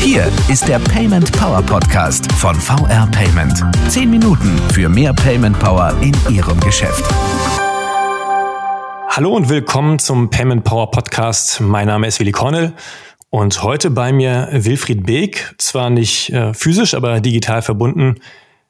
Hier ist der Payment Power Podcast von VR Payment. Zehn Minuten für mehr Payment Power in Ihrem Geschäft. Hallo und willkommen zum Payment Power Podcast. Mein Name ist Willi Cornell und heute bei mir Wilfried Beek, zwar nicht äh, physisch, aber digital verbunden.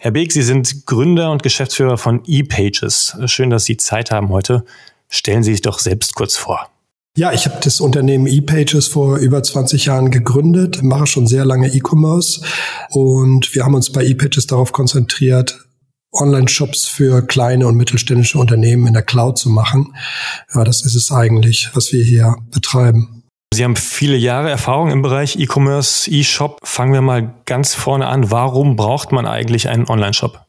Herr Beek, Sie sind Gründer und Geschäftsführer von ePages. Schön, dass Sie Zeit haben heute. Stellen Sie sich doch selbst kurz vor. Ja, ich habe das Unternehmen ePages vor über 20 Jahren gegründet, mache schon sehr lange E-Commerce und wir haben uns bei ePages darauf konzentriert, Online-Shops für kleine und mittelständische Unternehmen in der Cloud zu machen. Ja, das ist es eigentlich, was wir hier betreiben. Sie haben viele Jahre Erfahrung im Bereich E-Commerce, E-Shop. Fangen wir mal ganz vorne an. Warum braucht man eigentlich einen Online-Shop?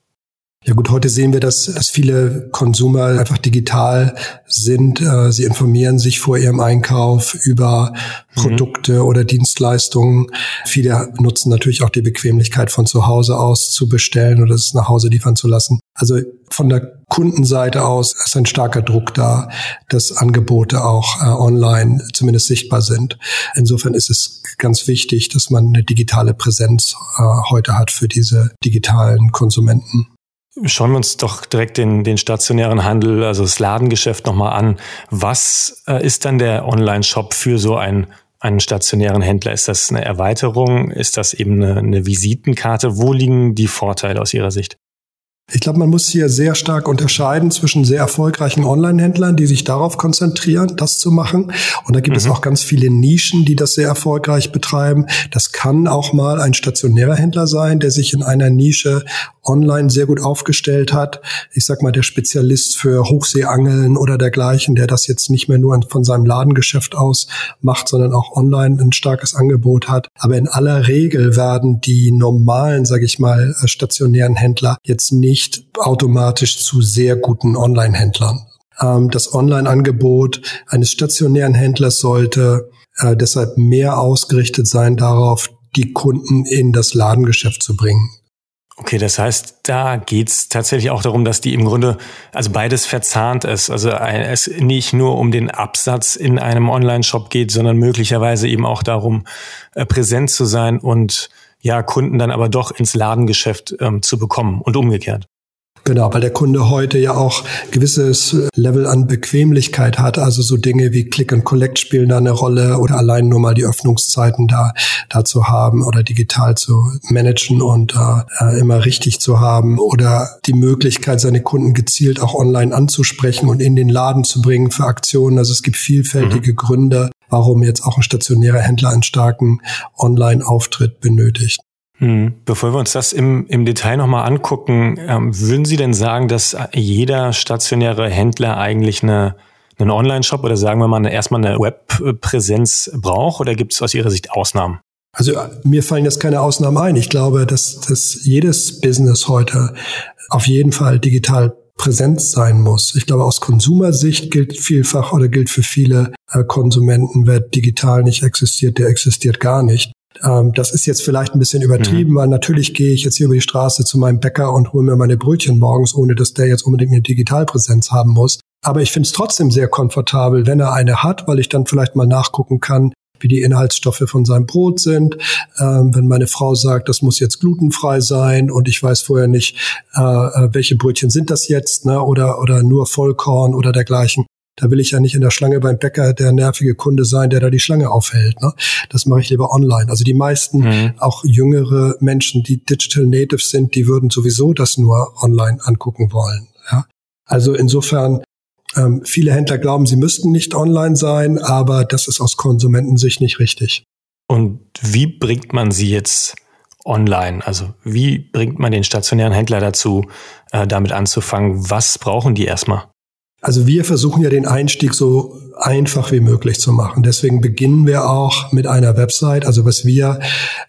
Ja gut, heute sehen wir, dass, dass viele Konsumer einfach digital sind. Äh, sie informieren sich vor ihrem Einkauf über mhm. Produkte mhm. oder Dienstleistungen. Viele nutzen natürlich auch die Bequemlichkeit von zu Hause aus zu bestellen oder es nach Hause liefern zu lassen. Also von der Kundenseite aus ist ein starker Druck da, dass Angebote auch äh, online zumindest sichtbar sind. Insofern ist es ganz wichtig, dass man eine digitale Präsenz äh, heute hat für diese digitalen Konsumenten. Schauen wir uns doch direkt den, den stationären Handel, also das Ladengeschäft nochmal an. Was äh, ist dann der Online-Shop für so einen, einen stationären Händler? Ist das eine Erweiterung? Ist das eben eine, eine Visitenkarte? Wo liegen die Vorteile aus Ihrer Sicht? Ich glaube, man muss hier sehr stark unterscheiden zwischen sehr erfolgreichen Online-Händlern, die sich darauf konzentrieren, das zu machen. Und da gibt mhm. es auch ganz viele Nischen, die das sehr erfolgreich betreiben. Das kann auch mal ein stationärer Händler sein, der sich in einer Nische online sehr gut aufgestellt hat. Ich sag mal, der Spezialist für Hochseeangeln oder dergleichen, der das jetzt nicht mehr nur von seinem Ladengeschäft aus macht, sondern auch online ein starkes Angebot hat. Aber in aller Regel werden die normalen, sage ich mal, stationären Händler jetzt nicht automatisch zu sehr guten Online-Händlern. Ähm, das Online-Angebot eines stationären Händlers sollte äh, deshalb mehr ausgerichtet sein darauf, die Kunden in das Ladengeschäft zu bringen. Okay, das heißt, da geht's tatsächlich auch darum, dass die im Grunde, also beides verzahnt ist. Also es nicht nur um den Absatz in einem Online-Shop geht, sondern möglicherweise eben auch darum, äh, präsent zu sein und ja, Kunden dann aber doch ins Ladengeschäft ähm, zu bekommen und umgekehrt. Genau, weil der Kunde heute ja auch gewisses Level an Bequemlichkeit hat. Also so Dinge wie Click and Collect spielen da eine Rolle oder allein nur mal die Öffnungszeiten da, da zu haben oder digital zu managen und äh, immer richtig zu haben oder die Möglichkeit, seine Kunden gezielt auch online anzusprechen und in den Laden zu bringen für Aktionen. Also es gibt vielfältige mhm. Gründe, warum jetzt auch ein stationärer Händler einen starken Online-Auftritt benötigt. Hm. Bevor wir uns das im, im Detail nochmal angucken, ähm, würden Sie denn sagen, dass jeder stationäre Händler eigentlich eine, einen Online-Shop oder sagen wir mal eine, erstmal eine Webpräsenz braucht oder gibt es aus Ihrer Sicht Ausnahmen? Also mir fallen jetzt keine Ausnahmen ein. Ich glaube, dass, dass jedes Business heute auf jeden Fall digital präsent sein muss. Ich glaube, aus Konsumersicht gilt vielfach oder gilt für viele äh, Konsumenten, wer digital nicht existiert, der existiert gar nicht. Ähm, das ist jetzt vielleicht ein bisschen übertrieben, mhm. weil natürlich gehe ich jetzt hier über die Straße zu meinem Bäcker und hole mir meine Brötchen morgens, ohne dass der jetzt unbedingt eine Digitalpräsenz haben muss. Aber ich finde es trotzdem sehr komfortabel, wenn er eine hat, weil ich dann vielleicht mal nachgucken kann, wie die Inhaltsstoffe von seinem Brot sind. Ähm, wenn meine Frau sagt, das muss jetzt glutenfrei sein und ich weiß vorher nicht, äh, äh welche Brötchen sind das jetzt, ne, oder, oder nur Vollkorn oder dergleichen, da will ich ja nicht in der Schlange beim Bäcker der nervige Kunde sein, der da die Schlange aufhält. Ne? Das mache ich lieber online. Also die meisten, mhm. auch jüngere Menschen, die Digital Natives sind, die würden sowieso das nur online angucken wollen. Ja? Also insofern, ähm, viele Händler glauben, sie müssten nicht online sein, aber das ist aus Konsumentensicht nicht richtig. Und wie bringt man sie jetzt online? Also wie bringt man den stationären Händler dazu, äh, damit anzufangen? Was brauchen die erstmal? Also wir versuchen ja den Einstieg so einfach wie möglich zu machen. Deswegen beginnen wir auch mit einer Website. Also was wir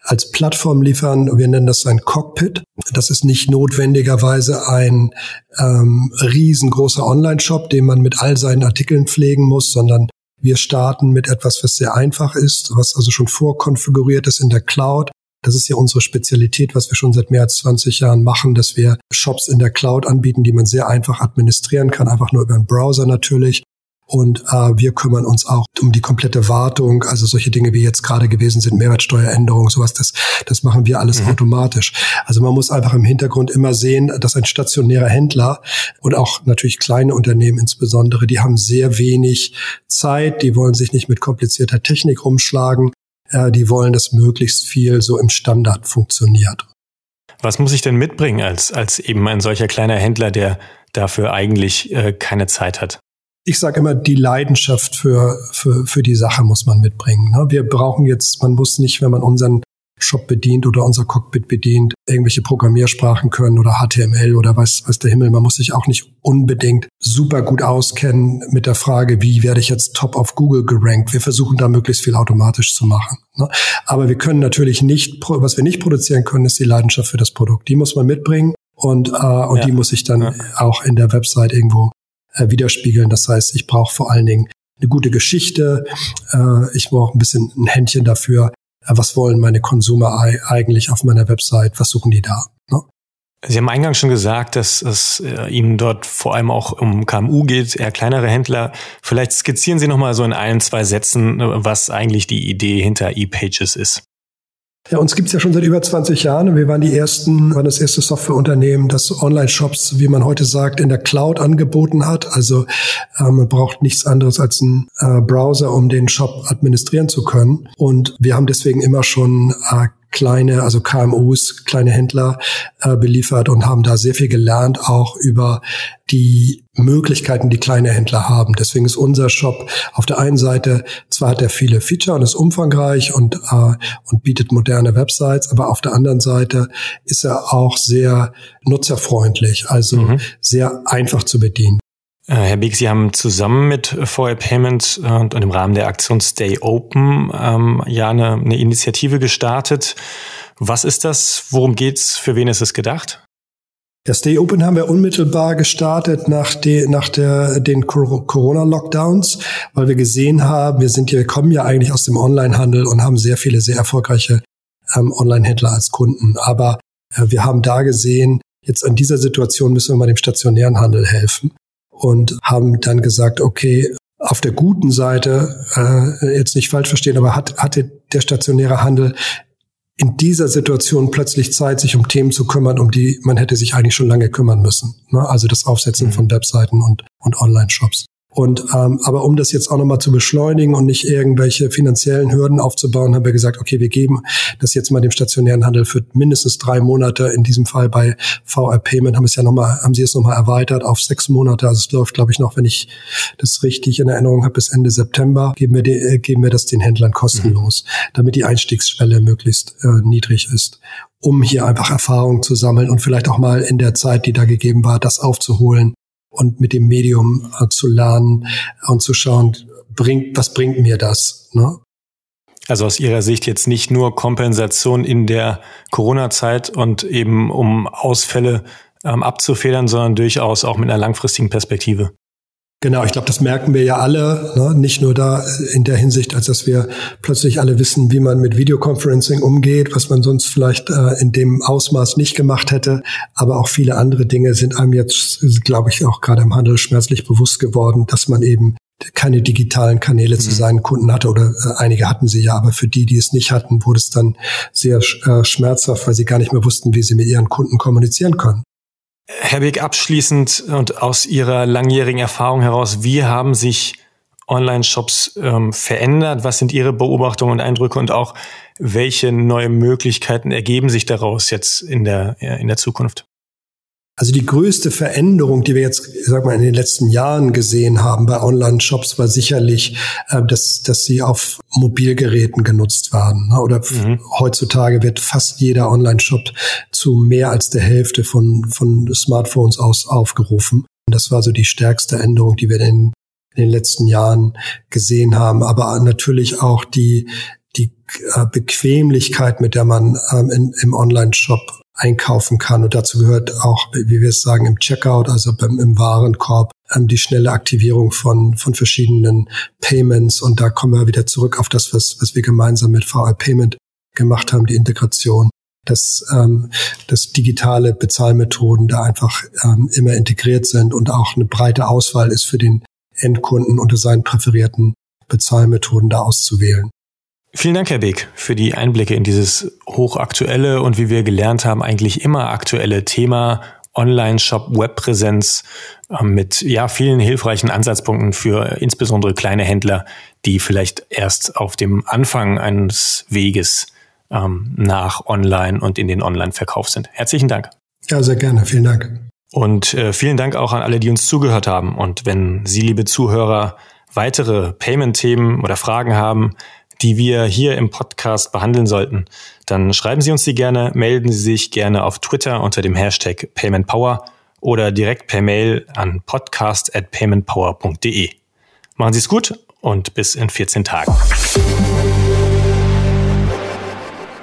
als Plattform liefern, wir nennen das ein Cockpit. Das ist nicht notwendigerweise ein ähm, riesengroßer Online-Shop, den man mit all seinen Artikeln pflegen muss, sondern wir starten mit etwas, was sehr einfach ist, was also schon vorkonfiguriert ist in der Cloud das ist ja unsere Spezialität, was wir schon seit mehr als 20 Jahren machen, dass wir Shops in der Cloud anbieten, die man sehr einfach administrieren kann, einfach nur über einen Browser natürlich. Und äh, wir kümmern uns auch um die komplette Wartung, also solche Dinge wie jetzt gerade gewesen sind, Mehrwertsteueränderungen, sowas, das, das machen wir alles mhm. automatisch. Also man muss einfach im Hintergrund immer sehen, dass ein stationärer Händler und auch natürlich kleine Unternehmen insbesondere, die haben sehr wenig Zeit, die wollen sich nicht mit komplizierter Technik rumschlagen, äh, die wollen, dass möglichst viel so im Standard funktioniert. Was muss ich denn mitbringen als, als eben ein solcher kleiner Händler, der dafür eigentlich äh, keine Zeit hat? ich sage immer, die Leidenschaft für, für, für die Sache muss man mitbringen. Ne? Wir brauchen jetzt, man muss nicht, wenn man unseren Shop bedient oder unser Cockpit bedient, irgendwelche Programmiersprachen können oder HTML oder was, was der Himmel. Man muss sich auch nicht unbedingt super gut auskennen mit der Frage, wie werde ich jetzt top auf Google gerankt. Wir versuchen da möglichst viel automatisch zu machen. Ne? Aber wir können natürlich nicht, was wir nicht produzieren können, ist die Leidenschaft für das Produkt. Die muss man mitbringen und, äh, und ja. die muss ich dann ja. auch in der Website irgendwo äh, widerspiegeln. Das heißt, ich brauche vor allen Dingen eine gute Geschichte. Äh, ich brauche ein bisschen ein Händchen dafür. Äh, was wollen meine Konsumer eigentlich auf meiner Website? Was suchen die da? Ne? Sie haben eingangs schon gesagt, dass es äh, Ihnen dort vor allem auch um KMU geht, eher kleinere Händler. Vielleicht skizzieren Sie noch mal so in ein, zwei Sätzen, was eigentlich die Idee hinter ePages ist. Ja, uns gibt's ja schon seit über 20 Jahren. Wir waren die ersten, waren das erste Softwareunternehmen, das Online-Shops, wie man heute sagt, in der Cloud angeboten hat. Also äh, man braucht nichts anderes als einen äh, Browser, um den Shop administrieren zu können. Und wir haben deswegen immer schon äh, kleine, also KMUs, kleine Händler äh, beliefert und haben da sehr viel gelernt, auch über die Möglichkeiten, die kleine Händler haben. Deswegen ist unser Shop auf der einen Seite, zwar hat er viele Feature und ist umfangreich und, äh, und bietet moderne Websites, aber auf der anderen Seite ist er auch sehr nutzerfreundlich, also mhm. sehr einfach zu bedienen. Äh, Herr Beek, Sie haben zusammen mit VR Payment äh, und im Rahmen der Aktion Stay Open ähm, ja eine, eine Initiative gestartet. Was ist das? Worum geht's? Für wen ist es gedacht? Ja, Stay Open haben wir unmittelbar gestartet nach, de, nach der, den Corona-Lockdowns, weil wir gesehen haben, wir sind hier, wir kommen ja eigentlich aus dem Onlinehandel und haben sehr viele sehr erfolgreiche ähm, Online-Händler als Kunden. Aber äh, wir haben da gesehen, jetzt in dieser Situation müssen wir mal dem stationären Handel helfen und haben dann gesagt, okay, auf der guten Seite, äh, jetzt nicht falsch verstehen, aber hat, hatte der stationäre Handel in dieser Situation plötzlich Zeit, sich um Themen zu kümmern, um die man hätte sich eigentlich schon lange kümmern müssen. Ne? Also das Aufsetzen mhm. von Webseiten und, und Online-Shops. Und ähm, aber um das jetzt auch nochmal zu beschleunigen und nicht irgendwelche finanziellen Hürden aufzubauen, haben wir gesagt, okay, wir geben das jetzt mal dem stationären Handel für mindestens drei Monate. In diesem Fall bei VR Payment haben es ja noch mal, haben sie es nochmal erweitert auf sechs Monate. Also es läuft, glaube ich, noch, wenn ich das richtig in Erinnerung habe, bis Ende September geben wir, die, äh, geben wir das den Händlern kostenlos, mhm. damit die Einstiegsschwelle möglichst äh, niedrig ist um hier einfach Erfahrung zu sammeln und vielleicht auch mal in der Zeit, die da gegeben war, das aufzuholen, und mit dem Medium äh, zu lernen und zu schauen, bringt, was bringt mir das? Ne? Also aus Ihrer Sicht jetzt nicht nur Kompensation in der Corona-Zeit und eben um Ausfälle ähm, abzufedern, sondern durchaus auch mit einer langfristigen Perspektive. Genau, ich glaube, das merken wir ja alle, ne? nicht nur da in der Hinsicht, als dass wir plötzlich alle wissen, wie man mit Videoconferencing umgeht, was man sonst vielleicht äh, in dem Ausmaß nicht gemacht hätte, aber auch viele andere Dinge sind einem jetzt, glaube ich, auch gerade im Handel schmerzlich bewusst geworden, dass man eben keine digitalen Kanäle mhm. zu seinen Kunden hatte oder äh, einige hatten sie ja, aber für die, die es nicht hatten, wurde es dann sehr äh, schmerzhaft, weil sie gar nicht mehr wussten, wie sie mit ihren Kunden kommunizieren können. Herr Beck, abschließend und aus Ihrer langjährigen Erfahrung heraus, wie haben sich Online-Shops ähm, verändert? Was sind Ihre Beobachtungen und Eindrücke und auch welche neue Möglichkeiten ergeben sich daraus jetzt in der, in der Zukunft? Also die größte Veränderung, die wir jetzt, sag mal, in den letzten Jahren gesehen haben bei Online-Shops, war sicherlich, äh, dass, dass sie auf Mobilgeräten genutzt werden. Ne? Oder mhm. heutzutage wird fast jeder Online-Shop zu mehr als der Hälfte von, von Smartphones aus aufgerufen. Und das war so die stärkste Änderung, die wir in, in den letzten Jahren gesehen haben. Aber natürlich auch die, die äh, Bequemlichkeit, mit der man ähm, in, im Online-Shop einkaufen kann. Und dazu gehört auch, wie wir es sagen, im Checkout, also beim, im Warenkorb, ähm, die schnelle Aktivierung von, von verschiedenen Payments. Und da kommen wir wieder zurück auf das, was, was wir gemeinsam mit VR Payment gemacht haben, die Integration dass, ähm, dass digitale Bezahlmethoden da einfach ähm, immer integriert sind und auch eine breite Auswahl ist für den Endkunden unter seinen präferierten Bezahlmethoden da auszuwählen. Vielen Dank, Herr Beek, für die Einblicke in dieses hochaktuelle und wie wir gelernt haben, eigentlich immer aktuelle Thema Online-Shop, Webpräsenz ähm, mit ja vielen hilfreichen Ansatzpunkten für insbesondere kleine Händler, die vielleicht erst auf dem Anfang eines Weges ähm, nach Online und in den Online-Verkauf sind. Herzlichen Dank. Ja, sehr gerne. Vielen Dank. Und äh, vielen Dank auch an alle, die uns zugehört haben. Und wenn Sie, liebe Zuhörer, weitere Payment-Themen oder Fragen haben, die wir hier im Podcast behandeln sollten, dann schreiben Sie uns die gerne, melden Sie sich gerne auf Twitter unter dem Hashtag PaymentPower oder direkt per Mail an podcast at paymentpower.de. Machen Sie es gut und bis in 14 Tagen.